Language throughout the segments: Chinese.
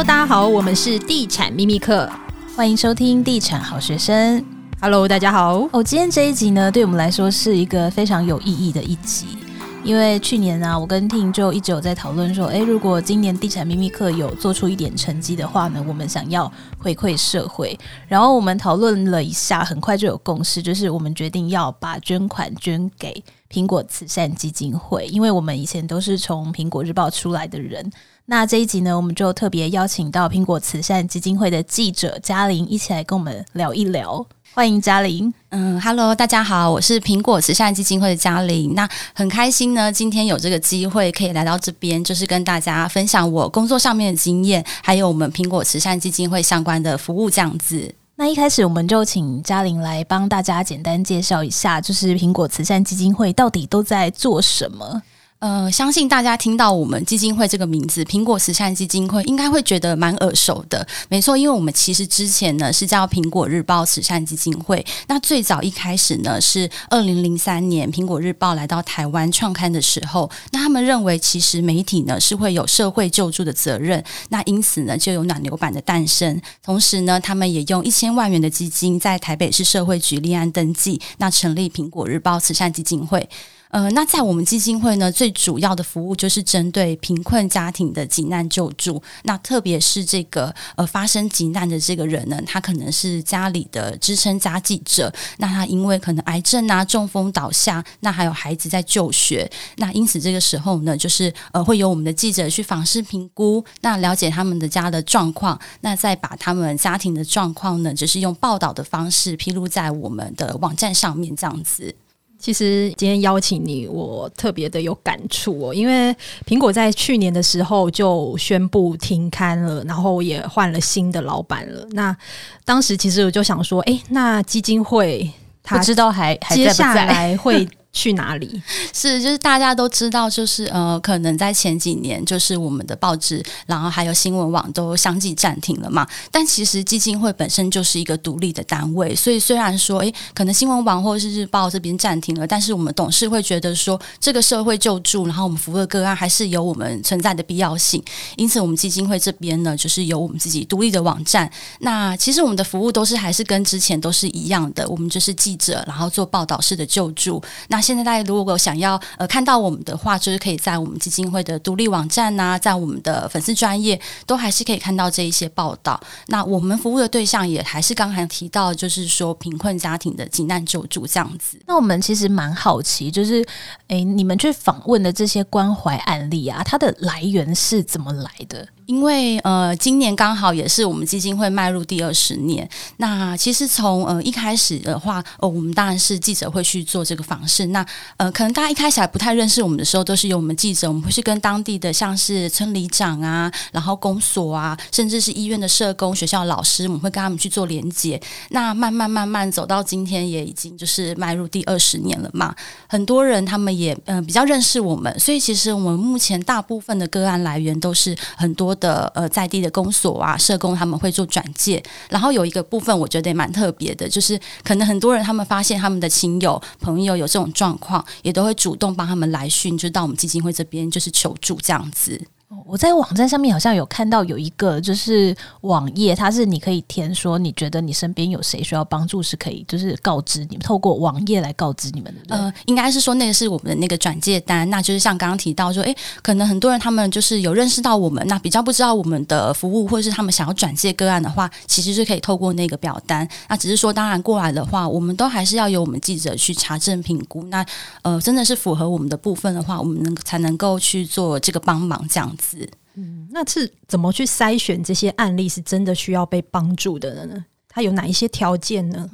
Hello，大家好，我们是地产秘密课，欢迎收听地产好学生。Hello，大家好。哦，今天这一集呢，对我们来说是一个非常有意义的一集，因为去年呢、啊，我跟 Ting 就一直有在讨论说，诶，如果今年地产秘密课有做出一点成绩的话呢，我们想要回馈社会。然后我们讨论了一下，很快就有共识，就是我们决定要把捐款捐给苹果慈善基金会，因为我们以前都是从苹果日报出来的人。那这一集呢，我们就特别邀请到苹果慈善基金会的记者嘉玲一起来跟我们聊一聊。欢迎嘉玲。嗯，Hello，大家好，我是苹果慈善基金会的嘉玲。那很开心呢，今天有这个机会可以来到这边，就是跟大家分享我工作上面的经验，还有我们苹果慈善基金会相关的服务这样子。那一开始我们就请嘉玲来帮大家简单介绍一下，就是苹果慈善基金会到底都在做什么。呃，相信大家听到我们基金会这个名字“苹果慈善基金会”，应该会觉得蛮耳熟的。没错，因为我们其实之前呢是叫苹果日报慈善基金会。那最早一开始呢是二零零三年苹果日报来到台湾创刊的时候，那他们认为其实媒体呢是会有社会救助的责任，那因此呢就有暖流版的诞生。同时呢，他们也用一千万元的基金在台北市社会局立案登记，那成立苹果日报慈善基金会。呃，那在我们基金会呢，最主要的服务就是针对贫困家庭的急难救助。那特别是这个呃发生急难的这个人呢，他可能是家里的支撑家计者。那他因为可能癌症啊、中风倒下，那还有孩子在就学。那因此这个时候呢，就是呃会有我们的记者去访视评估，那了解他们的家的状况，那再把他们家庭的状况呢，就是用报道的方式披露在我们的网站上面，这样子。其实今天邀请你，我特别的有感触哦，因为苹果在去年的时候就宣布停刊了，然后也换了新的老板了。那当时其实我就想说，哎，那基金会他不知道还还在不在？接下来会。去哪里？是，就是大家都知道，就是呃，可能在前几年，就是我们的报纸，然后还有新闻网都相继暂停了嘛。但其实基金会本身就是一个独立的单位，所以虽然说，诶，可能新闻网或者是日报这边暂停了，但是我们董事会觉得说，这个社会救助，然后我们服务的个案还是有我们存在的必要性。因此，我们基金会这边呢，就是有我们自己独立的网站。那其实我们的服务都是还是跟之前都是一样的，我们就是记者，然后做报道式的救助。那现在大家如果想要呃看到我们的话，就是可以在我们基金会的独立网站呐、在我们的粉丝专页都还是可以看到这一些报道。那我们服务的对象也还是刚才提到，就是说贫困家庭的急难救助这样子。那我们其实蛮好奇，就是诶，你们去访问的这些关怀案例啊，它的来源是怎么来的？因为呃，今年刚好也是我们基金会迈入第二十年。那其实从呃一开始的话，呃，我们当然是记者会去做这个访视。那呃，可能大家一开始还不太认识我们的时候，都是由我们记者，我们会去跟当地的像是村里长啊，然后公所啊，甚至是医院的社工、学校老师，我们会跟他们去做连接。那慢慢慢慢走到今天，也已经就是迈入第二十年了嘛。很多人他们也呃比较认识我们，所以其实我们目前大部分的个案来源都是很多的呃在地的公所啊、社工他们会做转介。然后有一个部分我觉得也蛮特别的，就是可能很多人他们发现他们的亲友朋友有这种状况，也都会主动帮他们来讯，就到我们基金会这边就是求助这样子。我在网站上面好像有看到有一个就是网页，它是你可以填说你觉得你身边有谁需要帮助，是可以就是告知你们，透过网页来告知你们的。呃，应该是说那个是我们的那个转介单，那就是像刚刚提到说，诶，可能很多人他们就是有认识到我们，那比较不知道我们的服务，或者是他们想要转介个案的话，其实是可以透过那个表单。那只是说，当然过来的话，我们都还是要由我们记者去查证评估。那呃，真的是符合我们的部分的话，我们能才能够去做这个帮忙这样嗯，那是怎么去筛选这些案例是真的需要被帮助的呢？他有哪一些条件呢？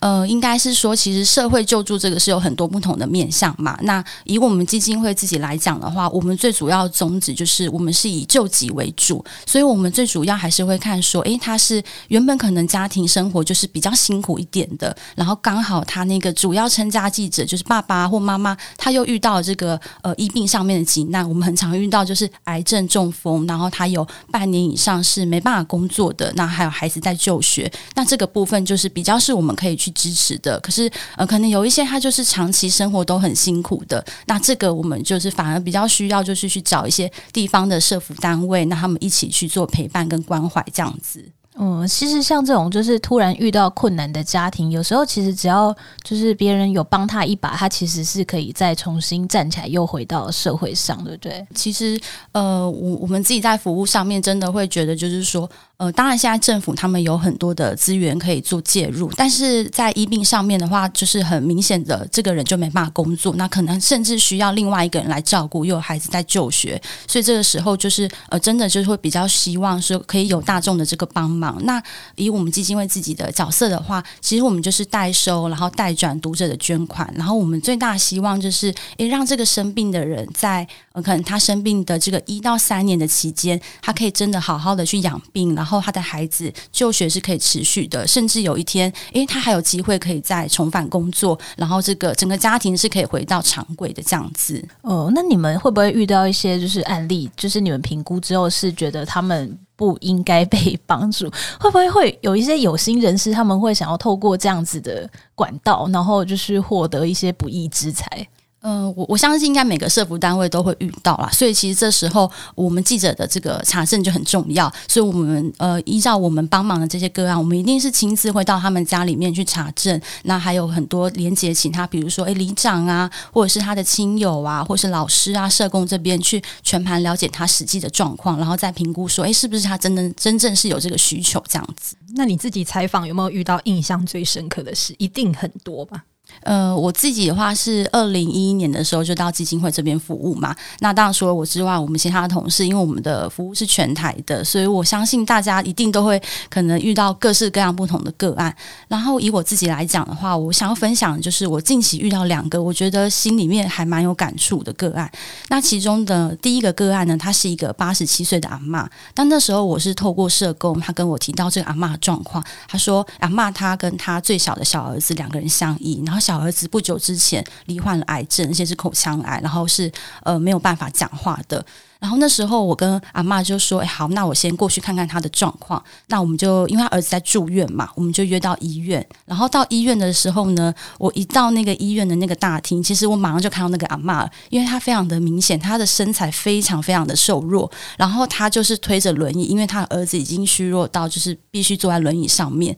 呃，应该是说，其实社会救助这个是有很多不同的面向嘛。那以我们基金会自己来讲的话，我们最主要宗旨就是我们是以救急为主，所以我们最主要还是会看说，诶，他是原本可能家庭生活就是比较辛苦一点的，然后刚好他那个主要撑家记者就是爸爸或妈妈，他又遇到这个呃医病上面的急难，我们很常遇到就是癌症中风，然后他有半年以上是没办法工作的，那还有孩子在就学。那这个部分就是比较是我们可以去支持的。可是呃，可能有一些他就是长期生活都很辛苦的，那这个我们就是反而比较需要就是去找一些地方的社服单位，那他们一起去做陪伴跟关怀这样子。嗯，其实像这种就是突然遇到困难的家庭，有时候其实只要就是别人有帮他一把，他其实是可以再重新站起来，又回到社会上，对不对？其实，呃，我我们自己在服务上面真的会觉得，就是说。呃，当然，现在政府他们有很多的资源可以做介入，但是在医病上面的话，就是很明显的，这个人就没办法工作，那可能甚至需要另外一个人来照顾，又有孩子在就学，所以这个时候就是呃，真的就是会比较希望说可以有大众的这个帮忙。那以我们基金会自己的角色的话，其实我们就是代收，然后代转读者的捐款，然后我们最大希望就是，诶，让这个生病的人在呃，可能他生病的这个一到三年的期间，他可以真的好好的去养病，然后。他的孩子就学是可以持续的，甚至有一天，诶，他还有机会可以再重返工作，然后这个整个家庭是可以回到常规的这样子。哦，那你们会不会遇到一些就是案例，就是你们评估之后是觉得他们不应该被帮助？会不会会有一些有心人士，他们会想要透过这样子的管道，然后就是获得一些不义之财？嗯、我我相信应该每个社福单位都会遇到啦，所以其实这时候我们记者的这个查证就很重要。所以我们呃依照我们帮忙的这些个案，我们一定是亲自会到他们家里面去查证。那还有很多连接请他，比如说诶里长啊，或者是他的亲友啊，或是老师啊、社工这边去全盘了解他实际的状况，然后再评估说诶是不是他真的真正是有这个需求这样子。那你自己采访有没有遇到印象最深刻的事？一定很多吧？呃，我自己的话是二零一一年的时候就到基金会这边服务嘛。那当然除了我之外，我们其他的同事，因为我们的服务是全台的，所以我相信大家一定都会可能遇到各式各样不同的个案。然后以我自己来讲的话，我想要分享就是我近期遇到两个我觉得心里面还蛮有感触的个案。那其中的第一个个案呢，他是一个八十七岁的阿嬷。但那时候我是透过社工，他跟我提到这个阿嬷的状况。他说阿嬷他跟他最小的小儿子两个人相依，然后。小儿子不久之前罹患了癌症，而且是口腔癌，然后是呃没有办法讲话的。然后那时候我跟阿嬷就说：“哎，好，那我先过去看看他的状况。”那我们就因为他儿子在住院嘛，我们就约到医院。然后到医院的时候呢，我一到那个医院的那个大厅，其实我马上就看到那个阿嬷，因为她非常的明显，她的身材非常非常的瘦弱，然后她就是推着轮椅，因为她儿子已经虚弱到就是必须坐在轮椅上面。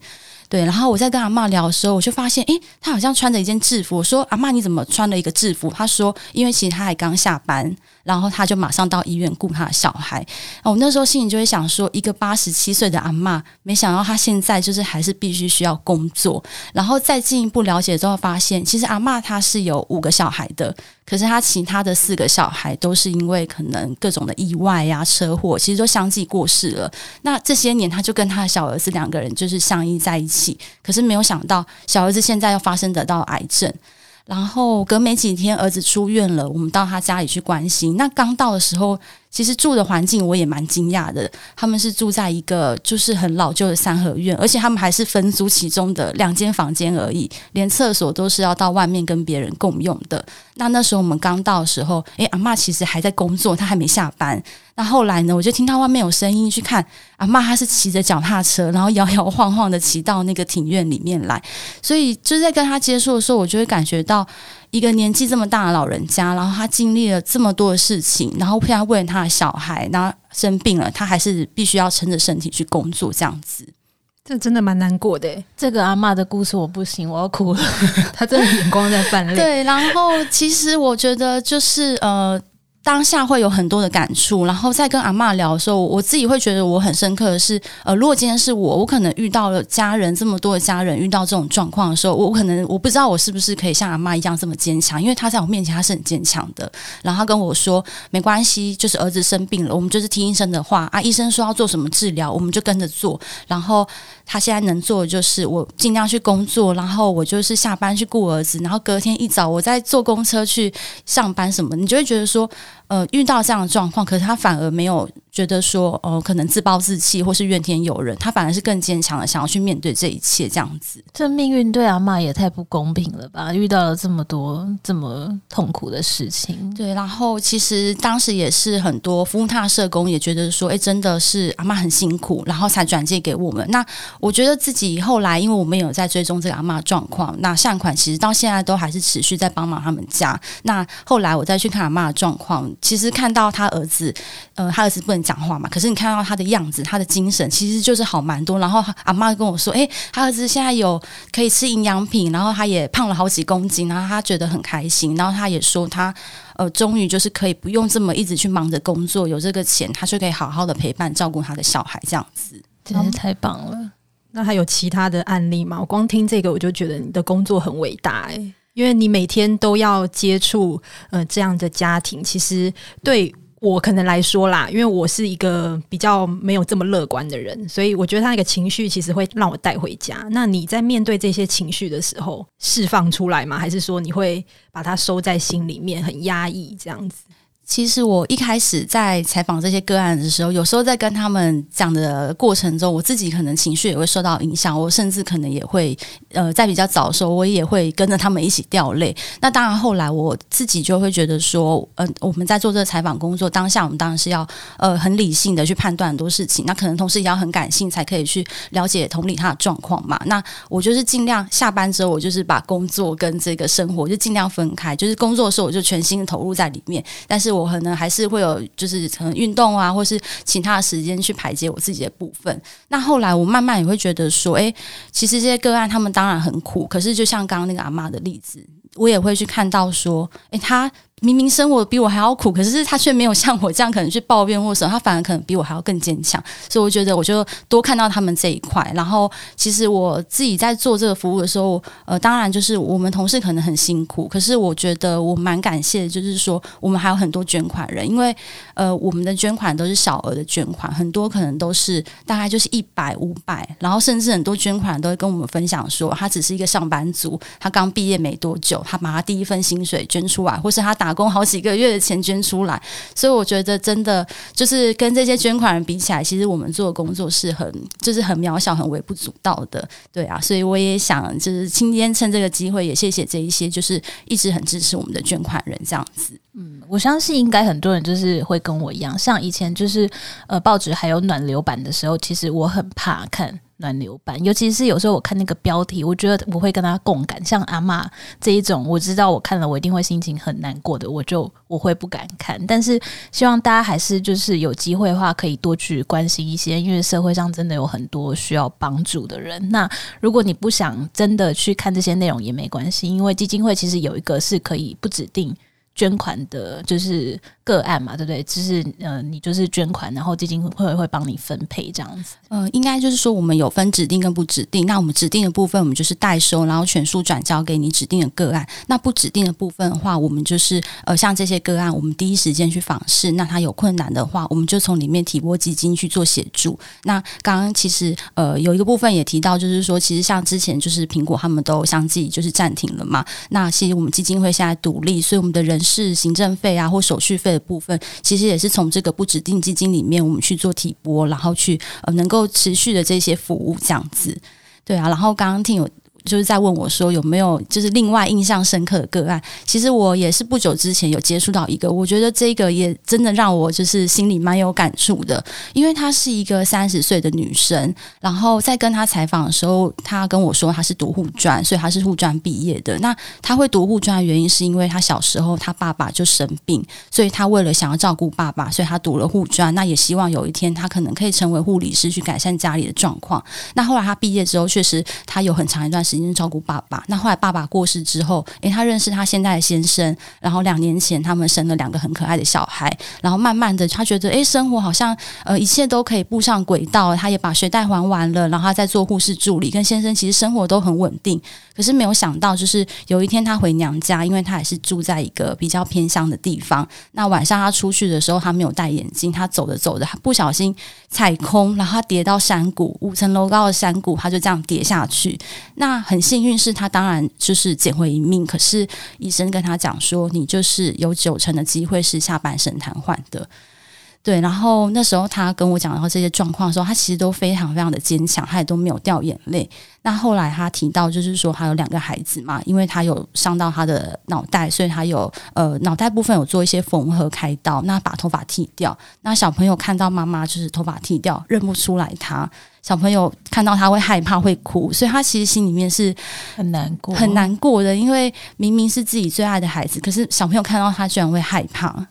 对，然后我在跟阿嬷聊的时候，我就发现，诶，她好像穿着一件制服。我说：“阿嬷，你怎么穿了一个制服？”她说：“因为其实她还刚下班。”然后他就马上到医院顾他的小孩。我那时候心里就会想说，一个八十七岁的阿嬷，没想到他现在就是还是必须需要工作。然后再进一步了解之后，发现其实阿嬷她是有五个小孩的，可是她其他的四个小孩都是因为可能各种的意外呀、车祸，其实都相继过世了。那这些年，他就跟他的小儿子两个人就是相依在一起。可是没有想到，小儿子现在又发生得到癌症。然后隔没几天，儿子出院了，我们到他家里去关心。那刚到的时候，其实住的环境我也蛮惊讶的。他们是住在一个就是很老旧的三合院，而且他们还是分租其中的两间房间而已，连厕所都是要到外面跟别人共用的。那那时候我们刚到的时候，诶，阿嬷其实还在工作，她还没下班。那后来呢，我就听到外面有声音，去看阿嬷，她是骑着脚踏车，然后摇摇晃晃的骑到那个庭院里面来。所以就是在跟她接触的时候，我就会感觉到一个年纪这么大的老人家，然后他经历了这么多的事情，然后现在为了他的小孩，然后生病了，他还是必须要撑着身体去工作，这样子。这真的蛮难过的，这个阿嬷的故事我不行，我要哭了。她真的眼光在泛 泪。对，然后其实我觉得就是呃。当下会有很多的感触，然后在跟阿嬷聊的时候，我自己会觉得我很深刻的是，呃，如果今天是我，我可能遇到了家人这么多的家人遇到这种状况的时候，我可能我不知道我是不是可以像阿嬷一样这么坚强，因为她在我面前她是很坚强的，然后她跟我说没关系，就是儿子生病了，我们就是听医生的话啊，医生说要做什么治疗，我们就跟着做，然后他现在能做的就是我尽量去工作，然后我就是下班去顾儿子，然后隔天一早我再坐公车去上班什么，你就会觉得说。呃，遇到这样的状况，可是他反而没有觉得说，呃，可能自暴自弃或是怨天尤人，他反而是更坚强的，想要去面对这一切，这样子。这命运对阿妈也太不公平了吧？遇到了这么多这么痛苦的事情。对，然后其实当时也是很多服务他的社工也觉得说，哎，真的是阿妈很辛苦，然后才转介给我们。那我觉得自己后来，因为我们有在追踪这个阿妈状况，那善款其实到现在都还是持续在帮忙他们家。那后来我再去看阿妈的状况，其实看到他儿子，呃，他儿子不能。讲话嘛，可是你看到他的样子，他的精神其实就是好蛮多。然后阿妈跟我说：“诶，他儿子现在有可以吃营养品，然后他也胖了好几公斤，然后他觉得很开心。然后他也说他呃，终于就是可以不用这么一直去忙着工作，有这个钱，他就可以好好的陪伴照顾他的小孩，这样子真是太棒了。那还有其他的案例吗？我光听这个我就觉得你的工作很伟大诶，因为你每天都要接触呃这样的家庭，其实对。我可能来说啦，因为我是一个比较没有这么乐观的人，所以我觉得他那个情绪其实会让我带回家。那你在面对这些情绪的时候，释放出来吗？还是说你会把它收在心里面，很压抑这样子？其实我一开始在采访这些个案的时候，有时候在跟他们讲的过程中，我自己可能情绪也会受到影响，我甚至可能也会呃，在比较早的时候，我也会跟着他们一起掉泪。那当然，后来我自己就会觉得说，嗯、呃，我们在做这个采访工作当下，我们当然是要呃很理性的去判断很多事情，那可能同时也要很感性，才可以去了解同理他的状况嘛。那我就是尽量下班之后，我就是把工作跟这个生活就尽量分开，就是工作的时候我就全心的投入在里面，但是。我可能还是会有，就是可能运动啊，或是其他的时间去排解我自己的部分。那后来我慢慢也会觉得说，诶，其实这些个案他们当然很苦，可是就像刚刚那个阿妈的例子，我也会去看到说，诶，他。明明生活比我还要苦，可是他却没有像我这样可能去抱怨或什么，他反而可能比我还要更坚强。所以我觉得，我就多看到他们这一块。然后，其实我自己在做这个服务的时候，呃，当然就是我们同事可能很辛苦，可是我觉得我蛮感谢，就是说我们还有很多捐款人，因为呃，我们的捐款都是小额的捐款，很多可能都是大概就是一百、五百，然后甚至很多捐款都会跟我们分享说，他只是一个上班族，他刚毕业没多久，他把他第一份薪水捐出来，或是他打。工好几个月的钱捐出来，所以我觉得真的就是跟这些捐款人比起来，其实我们做的工作是很就是很渺小、很微不足道的，对啊。所以我也想就是今天趁这个机会，也谢谢这一些就是一直很支持我们的捐款人这样子。嗯，我相信应该很多人就是会跟我一样，像以前就是呃报纸还有暖流版的时候，其实我很怕看。暖流版，尤其是有时候我看那个标题，我觉得我会跟他共感。像阿妈这一种，我知道我看了我一定会心情很难过的，我就我会不敢看。但是希望大家还是就是有机会的话，可以多去关心一些，因为社会上真的有很多需要帮助的人。那如果你不想真的去看这些内容也没关系，因为基金会其实有一个是可以不指定。捐款的就是个案嘛，对不对？就是呃，你就是捐款，然后基金会会帮你分配这样子。呃，应该就是说我们有分指定跟不指定。那我们指定的部分，我们就是代收，然后全数转交给你指定的个案。那不指定的部分的话，我们就是呃，像这些个案，我们第一时间去访视。那他有困难的话，我们就从里面提拨基金去做协助。那刚刚其实呃，有一个部分也提到，就是说其实像之前就是苹果他们都相继就是暂停了嘛。那其实我们基金会现在独立，所以我们的人。事行政费啊，或手续费的部分，其实也是从这个不指定基金里面，我们去做提拨，然后去呃能够持续的这些服务这样子，对啊。然后刚刚听有。就是在问我说有没有就是另外印象深刻的个案？其实我也是不久之前有接触到一个，我觉得这个也真的让我就是心里蛮有感触的，因为她是一个三十岁的女生，然后在跟她采访的时候，她跟我说她是读护专，所以她是护专毕业的。那她会读护专的原因是因为她小时候她爸爸就生病，所以她为了想要照顾爸爸，所以她读了护专。那也希望有一天她可能可以成为护理师去改善家里的状况。那后来她毕业之后，确实她有很长一段时间。照顾爸爸，那后来爸爸过世之后，诶，他认识他现在的先生，然后两年前他们生了两个很可爱的小孩，然后慢慢的他觉得，诶，生活好像呃一切都可以步上轨道，他也把学贷还完了，然后他在做护士助理，跟先生其实生活都很稳定，可是没有想到，就是有一天他回娘家，因为他也是住在一个比较偏乡的地方，那晚上他出去的时候，他没有戴眼镜，他走着走着，他不小心踩空，然后他跌到山谷，五层楼高的山谷，他就这样跌下去，那。很幸运是他当然就是捡回一命，可是医生跟他讲说，你就是有九成的机会是下半身瘫痪的。对，然后那时候他跟我讲到这些状况的时候，他其实都非常非常的坚强，他也都没有掉眼泪。那后来他提到，就是说他有两个孩子嘛，因为他有伤到他的脑袋，所以他有呃脑袋部分有做一些缝合开刀，那把头发剃掉。那小朋友看到妈妈就是头发剃掉，认不出来他。小朋友看到他会害怕会哭，所以他其实心里面是很难过很难过的，因为明明是自己最爱的孩子，可是小朋友看到他居然会害怕。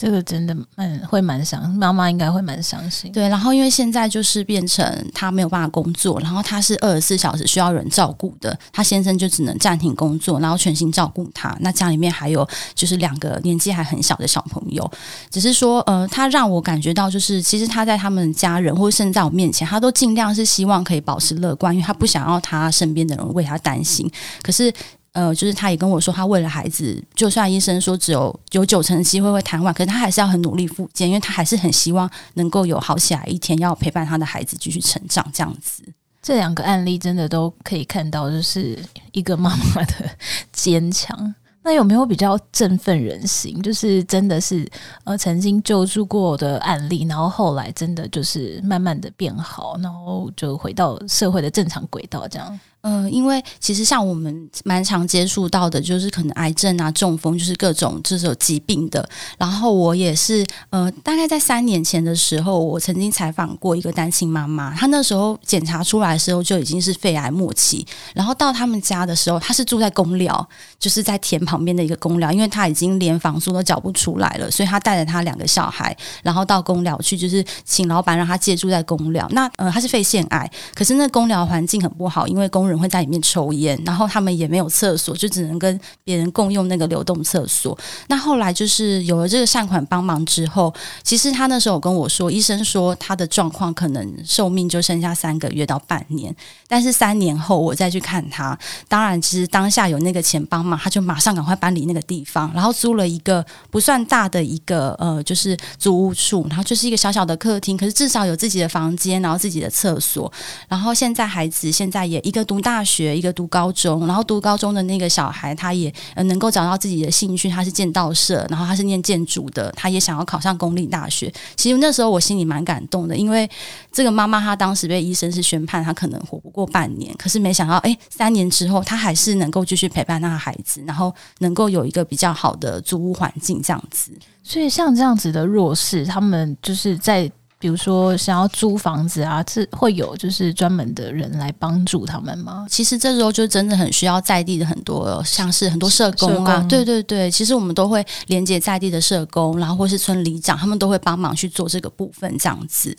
这个真的蛮会蛮伤，妈妈应该会蛮伤心。对，然后因为现在就是变成他没有办法工作，然后他是二十四小时需要人照顾的，他先生就只能暂停工作，然后全心照顾他。那家里面还有就是两个年纪还很小的小朋友，只是说呃，他让我感觉到就是其实他在他们家人或者甚至在我面前，他都尽量是希望可以保持乐观，因为他不想要他身边的人为他担心。可是。呃，就是他也跟我说，他为了孩子，就算医生说只有有九成机会会瘫痪，可是他还是要很努力复健，因为他还是很希望能够有好起来一天，要陪伴他的孩子继续成长。这样子，这两个案例真的都可以看到，就是一个妈妈的 坚强。那有没有比较振奋人心？就是真的是呃曾经救助过的案例，然后后来真的就是慢慢的变好，然后就回到社会的正常轨道，这样。嗯、因为其实像我们蛮常接触到的，就是可能癌症啊、中风，就是各种这种疾病的。然后我也是，呃，大概在三年前的时候，我曾经采访过一个单亲妈妈，她那时候检查出来的时候就已经是肺癌末期。然后到他们家的时候，她是住在公寮，就是在田旁边的一个公寮，因为她已经连房租都缴不出来了，所以她带着她两个小孩，然后到公寮去，就是请老板让她借住在公寮。那呃，她是肺腺癌，可是那公寮环境很不好，因为公人会在里面抽烟，然后他们也没有厕所，就只能跟别人共用那个流动厕所。那后来就是有了这个善款帮忙之后，其实他那时候跟我说，医生说他的状况可能寿命就剩下三个月到半年。但是三年后我再去看他，当然其实当下有那个钱帮忙，他就马上赶快搬离那个地方，然后租了一个不算大的一个呃，就是租屋处，然后就是一个小小的客厅，可是至少有自己的房间，然后自己的厕所。然后现在孩子现在也一个大学。学一个读高中，然后读高中的那个小孩，他也能够找到自己的兴趣。他是建道社，然后他是念建筑的，他也想要考上公立大学。其实那时候我心里蛮感动的，因为这个妈妈她当时被医生是宣判，她可能活不过半年，可是没想到，哎，三年之后，她还是能够继续陪伴那个孩子，然后能够有一个比较好的租屋环境这样子。所以像这样子的弱势，他们就是在。比如说想要租房子啊，这会有就是专门的人来帮助他们吗？其实这时候就真的很需要在地的很多，像是很多社工啊，工对对对，其实我们都会连接在地的社工，然后或是村里长，他们都会帮忙去做这个部分，这样子。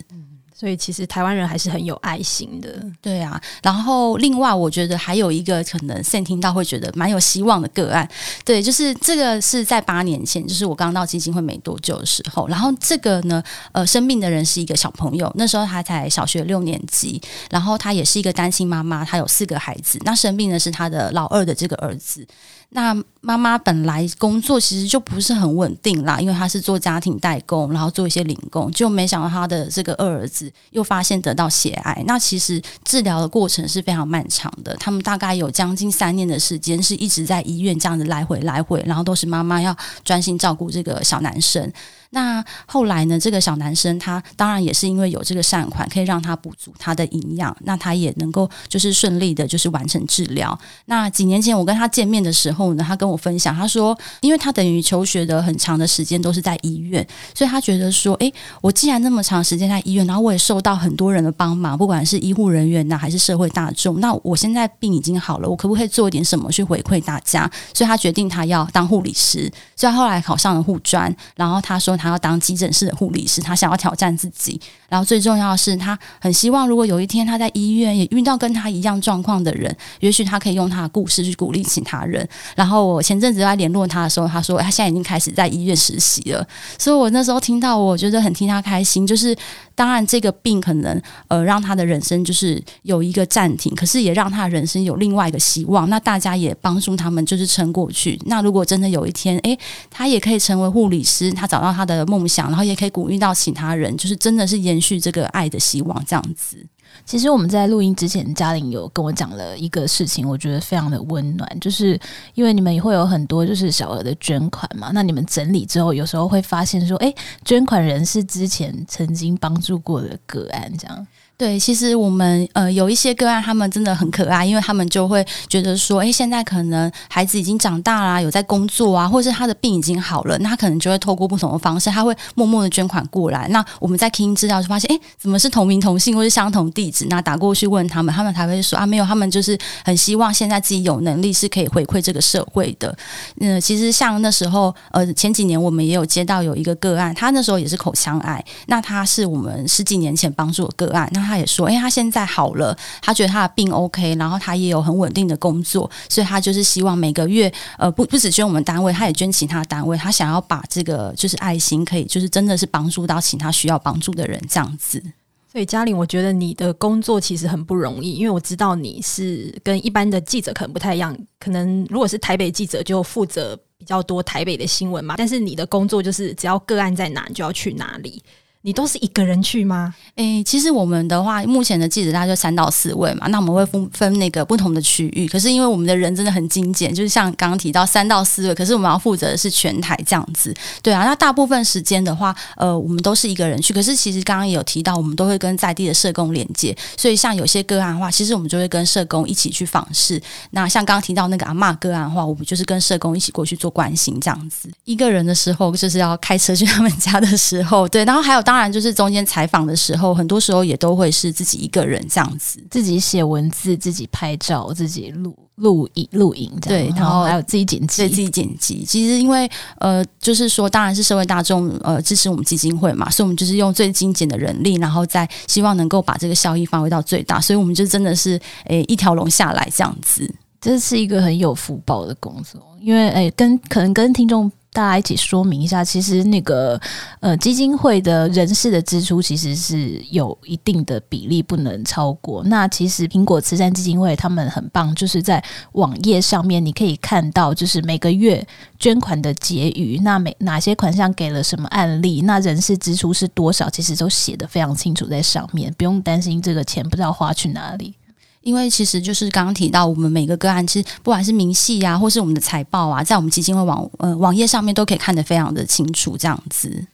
所以其实台湾人还是很有爱心的，对啊。然后另外，我觉得还有一个可能现听到会觉得蛮有希望的个案，对，就是这个是在八年前，就是我刚到基金会没多久的时候。然后这个呢，呃，生病的人是一个小朋友，那时候他才小学六年级，然后他也是一个单亲妈妈，他有四个孩子。那生病的是他的老二的这个儿子。那妈妈本来工作其实就不是很稳定啦，因为她是做家庭代工，然后做一些零工，就没想到她的这个二儿子又发现得到血癌。那其实治疗的过程是非常漫长的，他们大概有将近三年的时间是一直在医院这样子来回来回，然后都是妈妈要专心照顾这个小男生。那后来呢？这个小男生他当然也是因为有这个善款，可以让他补足他的营养，那他也能够就是顺利的，就是完成治疗。那几年前我跟他见面的时候呢，他跟我分享，他说，因为他等于求学的很长的时间都是在医院，所以他觉得说，诶，我既然那么长时间在医院，然后我也受到很多人的帮忙，不管是医护人员呐，还是社会大众，那我现在病已经好了，我可不可以做一点什么去回馈大家？所以他决定他要当护理师，所以他后来考上了护专，然后他说。他要当急诊室的护理师，他想要挑战自己。然后最重要的是，他很希望，如果有一天他在医院也遇到跟他一样状况的人，也许他可以用他的故事去鼓励其他人。然后我前阵子在联络他的时候，他说他现在已经开始在医院实习了。所以我那时候听到，我觉得很替他开心。就是当然这个病可能呃让他的人生就是有一个暂停，可是也让他人生有另外一个希望。那大家也帮助他们就是撑过去。那如果真的有一天，诶，他也可以成为护理师，他找到他。的梦想，然后也可以鼓励到其他人，就是真的是延续这个爱的希望，这样子。其实我们在录音之前，嘉玲有跟我讲了一个事情，我觉得非常的温暖，就是因为你们也会有很多就是小额的捐款嘛，那你们整理之后，有时候会发现说，哎，捐款人是之前曾经帮助过的个案，这样。对，其实我们呃有一些个案，他们真的很可爱，因为他们就会觉得说，哎，现在可能孩子已经长大啦，有在工作啊，或者是他的病已经好了，那他可能就会透过不同的方式，他会默默的捐款过来。那我们在听资料就发现，哎，怎么是同名同姓或是相同地址？那打过去问他们，他们才会说啊，没有，他们就是很希望现在自己有能力是可以回馈这个社会的。嗯、其实像那时候，呃，前几年我们也有接到有一个个案，他那时候也是口腔癌，那他是我们十几年前帮助的个案，那。他他也说，哎，他现在好了，他觉得他的病 OK，然后他也有很稳定的工作，所以他就是希望每个月，呃，不不只捐我们单位，他也捐其他单位，他想要把这个就是爱心，可以就是真的是帮助到其他需要帮助的人这样子。所以嘉玲，我觉得你的工作其实很不容易，因为我知道你是跟一般的记者可能不太一样，可能如果是台北记者就负责比较多台北的新闻嘛，但是你的工作就是只要个案在哪，你就要去哪里。你都是一个人去吗？诶、其实我们的话，目前的记者大概就三到四位嘛。那我们会分分那个不同的区域。可是因为我们的人真的很精简，就是像刚刚提到三到四位，可是我们要负责的是全台这样子。对啊，那大部分时间的话，呃，我们都是一个人去。可是其实刚刚也有提到，我们都会跟在地的社工连接。所以像有些个案的话，其实我们就会跟社工一起去访视。那像刚刚提到那个阿骂个案的话，我们就是跟社工一起过去做关心这样子。一个人的时候，就是要开车去他们家的时候，对。然后还有当然就是中间采访的时候，很多时候也都会是自己一个人这样子，自己写文字，自己拍照，自己录录影录影，对，然后还有自己剪辑，自己剪辑。其实因为呃，就是说，当然是社会大众呃支持我们基金会嘛，所以我们就是用最精简的人力，然后再希望能够把这个效益发挥到最大，所以我们就真的是诶、欸、一条龙下来这样子，这是一个很有福报的工作，因为诶、欸、跟可能跟听众。大家一起说明一下，其实那个呃基金会的人事的支出其实是有一定的比例不能超过。那其实苹果慈善基金会他们很棒，就是在网页上面你可以看到，就是每个月捐款的结余，那每哪些款项给了什么案例，那人事支出是多少，其实都写得非常清楚在上面，不用担心这个钱不知道花去哪里。因为其实就是刚刚提到，我们每个个案，其实不管是明细啊，或是我们的财报啊，在我们基金会网呃网页上面都可以看得非常的清楚，这样子。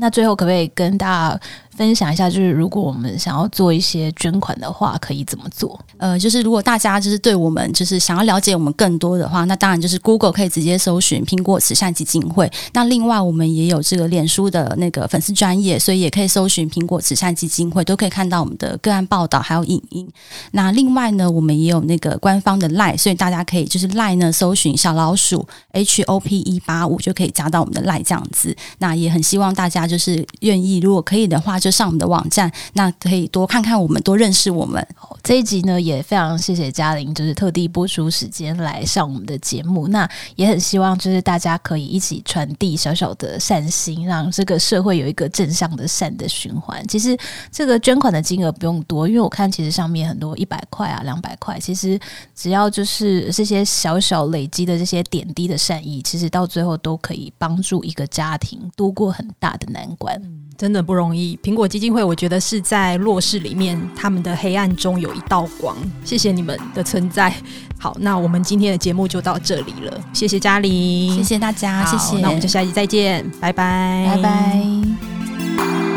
那最后可不可以跟大家分享一下，就是如果我们想要做一些捐款的话，可以怎么做？呃，就是如果大家就是对我们就是想要了解我们更多的话，那当然就是 Google 可以直接搜寻苹果慈善基金会。那另外我们也有这个脸书的那个粉丝专业，所以也可以搜寻苹果慈善基金会，都可以看到我们的个案报道还有影音。那另外呢，我们也有那个官方的 lie 所以大家可以就是 lie 呢搜寻小老鼠 H O P 一八五就可以加到我们的 lie 这样子。那也很希望大家就是愿意，如果可以的话，就上我们的网站，那可以多看看我们，多认识我们。这一集呢，也非常谢谢嘉玲，就是特地播出时间来上我们的节目。那也很希望就是大家可以一起传递小小的善心，让这个社会有一个正向的善的循环。其实这个捐款的金额不用多，因为我看其实上面很多一百块啊、两百块，其实只要就是这些小小累积的这些点滴的善意，其实到最后都可以帮助一个家庭度过很大的难关。真的不容易。苹果基金会，我觉得是在弱势里面，他们的黑暗中有一道光。谢谢你们的存在。好，那我们今天的节目就到这里了。谢谢嘉玲，谢谢大家，谢谢。那我们就下期再见，拜拜，拜拜。